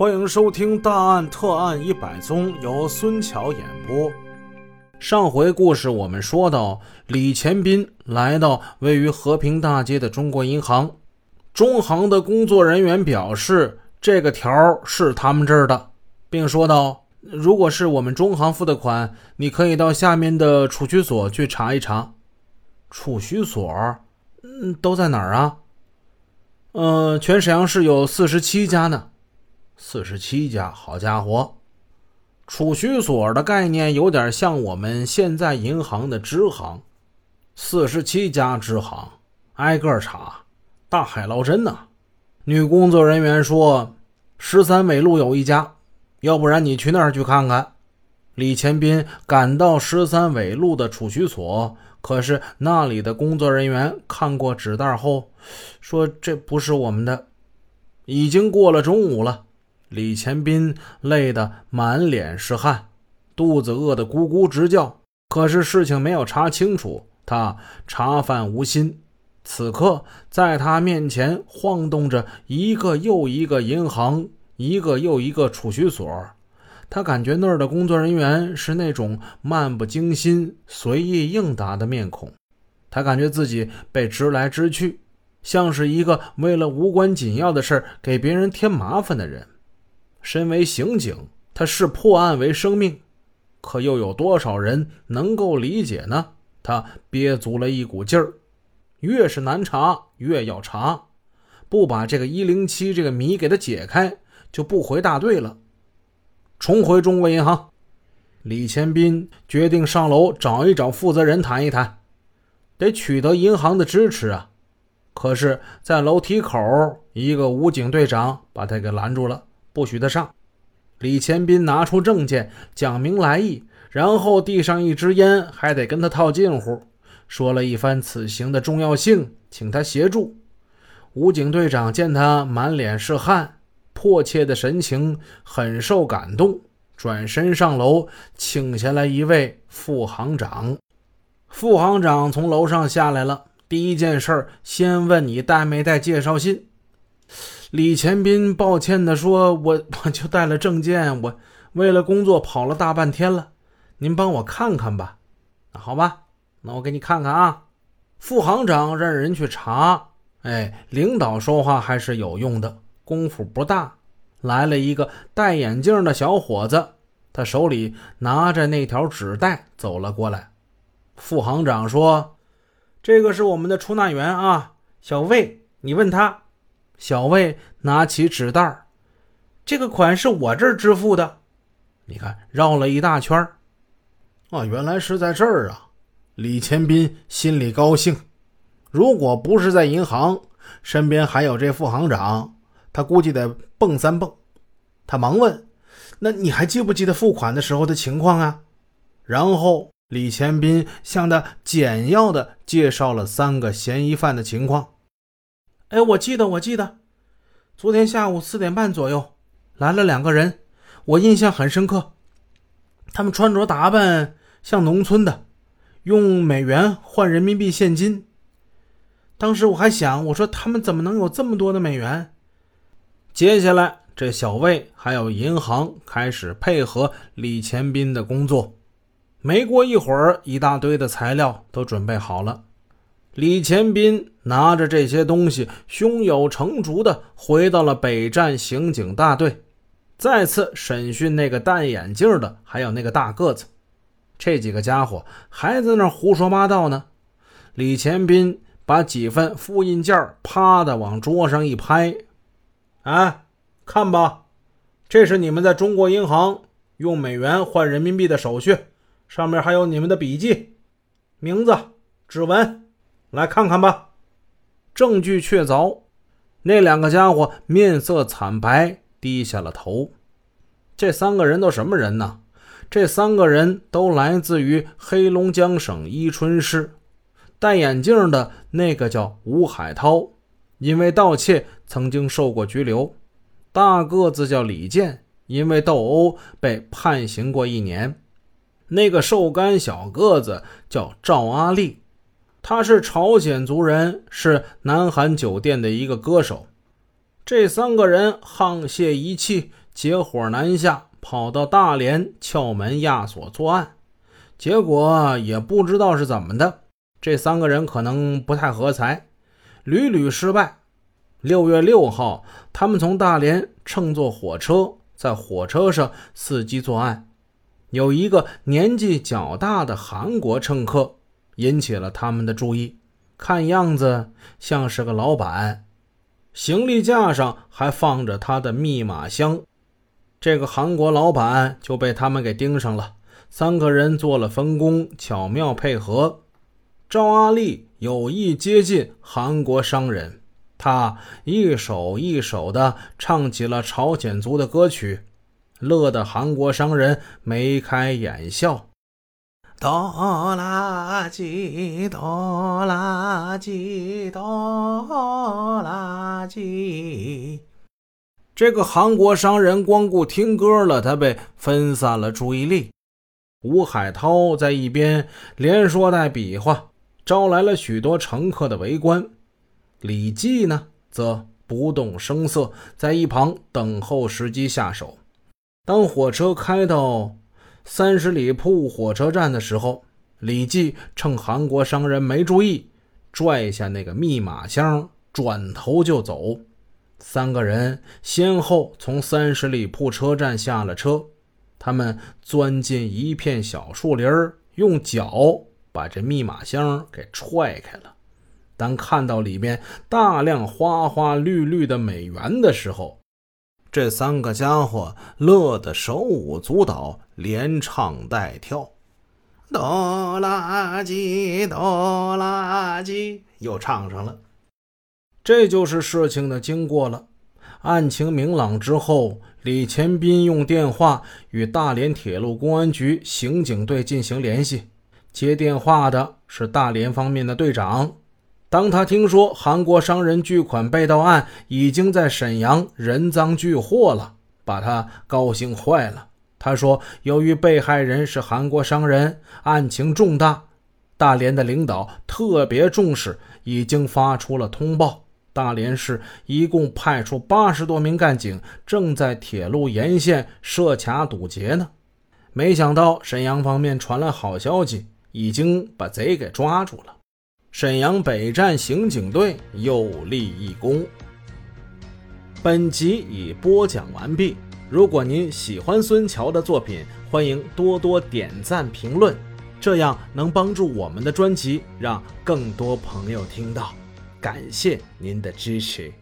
欢迎收听《大案特案一百宗》，由孙桥演播。上回故事我们说到，李前斌来到位于和平大街的中国银行，中行的工作人员表示，这个条是他们这儿的，并说道：“如果是我们中行付的款，你可以到下面的储蓄所去查一查。”储蓄所，嗯，都在哪儿啊？呃，全沈阳市有四十七家呢。四十七家，好家伙！储蓄所的概念有点像我们现在银行的支行，四十七家支行，挨个查，大海捞针呐。女工作人员说，十三纬路有一家，要不然你去那儿去看看。李前斌赶到十三纬路的储蓄所，可是那里的工作人员看过纸袋后，说这不是我们的。已经过了中午了。李前斌累得满脸是汗，肚子饿得咕咕直叫。可是事情没有查清楚，他茶饭无心。此刻，在他面前晃动着一个又一个银行，一个又一个储蓄所。他感觉那儿的工作人员是那种漫不经心、随意应答的面孔。他感觉自己被支来支去，像是一个为了无关紧要的事给别人添麻烦的人。身为刑警，他视破案为生命，可又有多少人能够理解呢？他憋足了一股劲儿，越是难查，越要查，不把这个一零七这个谜给他解开，就不回大队了。重回中国银行，李前斌决定上楼找一找负责人谈一谈，得取得银行的支持啊。可是，在楼梯口，一个武警队长把他给拦住了。不许他上！李前斌拿出证件，讲明来意，然后递上一支烟，还得跟他套近乎，说了一番此行的重要性，请他协助。武警队长见他满脸是汗，迫切的神情，很受感动，转身上楼，请下来一位副行长。副行长从楼上下来了，第一件事先问你带没带介绍信。李前斌抱歉地说：“我我就带了证件，我为了工作跑了大半天了，您帮我看看吧。”那好吧，那我给你看看啊。副行长让人去查，哎，领导说话还是有用的，功夫不大。来了一个戴眼镜的小伙子，他手里拿着那条纸袋走了过来。副行长说：“这个是我们的出纳员啊，小魏，你问他。”小魏拿起纸袋这个款是我这儿支付的。你看，绕了一大圈儿。哦，原来是在这儿啊！李前斌心里高兴。如果不是在银行，身边还有这副行长，他估计得蹦三蹦。他忙问：“那你还记不记得付款的时候的情况啊？”然后李前斌向他简要的介绍了三个嫌疑犯的情况。哎，我记得，我记得，昨天下午四点半左右来了两个人，我印象很深刻。他们穿着打扮像农村的，用美元换人民币现金。当时我还想，我说他们怎么能有这么多的美元？接下来，这小魏还有银行开始配合李前斌的工作。没过一会儿，一大堆的材料都准备好了。李前斌拿着这些东西，胸有成竹地回到了北站刑警大队，再次审讯那个戴眼镜的，还有那个大个子。这几个家伙还在那胡说八道呢。李前斌把几份复印件啪的往桌上一拍：“哎，看吧，这是你们在中国银行用美元换人民币的手续，上面还有你们的笔记、名字、指纹。”来看看吧，证据确凿。那两个家伙面色惨白，低下了头。这三个人都什么人呢？这三个人都来自于黑龙江省伊春市。戴眼镜的那个叫吴海涛，因为盗窃曾经受过拘留。大个子叫李健，因为斗殴被判刑过一年。那个瘦干小个子叫赵阿丽。他是朝鲜族人，是南韩酒店的一个歌手。这三个人沆瀣一气，结伙南下，跑到大连撬门压锁作案。结果也不知道是怎么的，这三个人可能不太合财，屡屡失败。六月六号，他们从大连乘坐火车，在火车上伺机作案。有一个年纪较大的韩国乘客引起了他们的注意，看样子像是个老板。行李架上还放着他的密码箱，这个韩国老板就被他们给盯上了。三个人做了分工，巧妙配合。赵阿丽有意接近韩国商人，他一首一首的唱起了朝鲜族的歌曲，乐得韩国商人眉开眼笑。哆啦叽哆啦叽哆啦叽，这个韩国商人光顾听歌了，他被分散了注意力。吴海涛在一边连说带比划，招来了许多乘客的围观。李记呢，则不动声色，在一旁等候时机下手。当火车开到。三十里铺火车站的时候，李记趁韩国商人没注意，拽下那个密码箱，转头就走。三个人先后从三十里铺车站下了车，他们钻进一片小树林用脚把这密码箱给踹开了。当看到里面大量花花绿绿的美元的时候，这三个家伙乐得手舞足蹈，连唱带跳，哆啦叽哆啦叽，又唱上了。这就是事情的经过了。案情明朗之后，李前斌用电话与大连铁路公安局刑警队进行联系，接电话的是大连方面的队长。当他听说韩国商人巨款被盗案已经在沈阳人赃俱获了，把他高兴坏了。他说：“由于被害人是韩国商人，案情重大，大连的领导特别重视，已经发出了通报。大连市一共派出八十多名干警，正在铁路沿线设卡堵截呢。没想到沈阳方面传来好消息，已经把贼给抓住了。”沈阳北站刑警队又立一功。本集已播讲完毕。如果您喜欢孙桥的作品，欢迎多多点赞评论，这样能帮助我们的专辑让更多朋友听到。感谢您的支持。